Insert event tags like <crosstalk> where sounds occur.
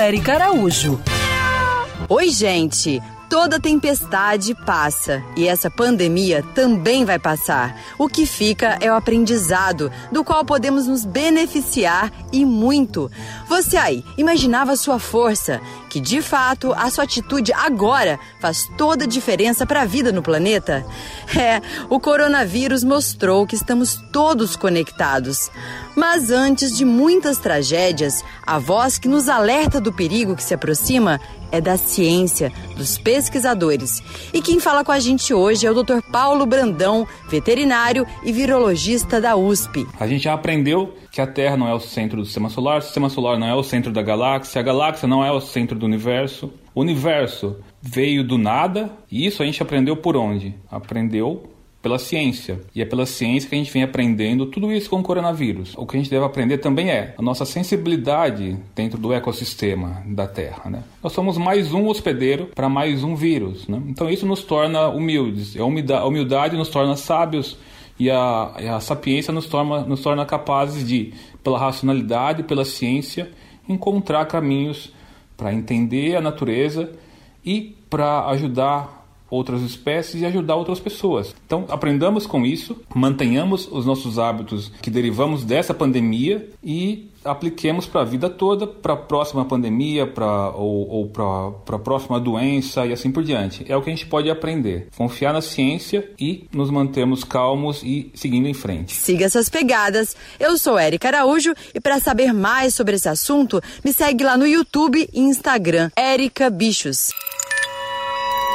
Eric Araújo. Oi, gente! Toda tempestade passa e essa pandemia também vai passar. O que fica é o aprendizado, do qual podemos nos beneficiar e muito. Você aí, imaginava sua força, que de fato a sua atitude agora faz toda a diferença para a vida no planeta? <laughs> É, o coronavírus mostrou que estamos todos conectados. Mas antes de muitas tragédias, a voz que nos alerta do perigo que se aproxima é da ciência, dos pesquisadores. E quem fala com a gente hoje é o Dr. Paulo Brandão, veterinário e virologista da USP. A gente já aprendeu que a Terra não é o centro do sistema solar, o sistema solar não é o centro da galáxia, a galáxia não é o centro do universo. O universo veio do nada, e isso a gente aprendeu por onde? Aprendeu pela ciência. E é pela ciência que a gente vem aprendendo tudo isso com o coronavírus. O que a gente deve aprender também é a nossa sensibilidade dentro do ecossistema da Terra. Né? Nós somos mais um hospedeiro para mais um vírus. Né? Então isso nos torna humildes. A humildade nos torna sábios e a, a sapiência nos torna, nos torna capazes de, pela racionalidade, pela ciência, encontrar caminhos para entender a natureza e para ajudar outras espécies e ajudar outras pessoas. Então, aprendamos com isso, mantenhamos os nossos hábitos que derivamos dessa pandemia e apliquemos para a vida toda, para a próxima pandemia, pra, ou, ou para a próxima doença e assim por diante. É o que a gente pode aprender. Confiar na ciência e nos mantermos calmos e seguindo em frente. Siga essas pegadas. Eu sou Érica Araújo e para saber mais sobre esse assunto, me segue lá no YouTube e Instagram, Érica Bichos.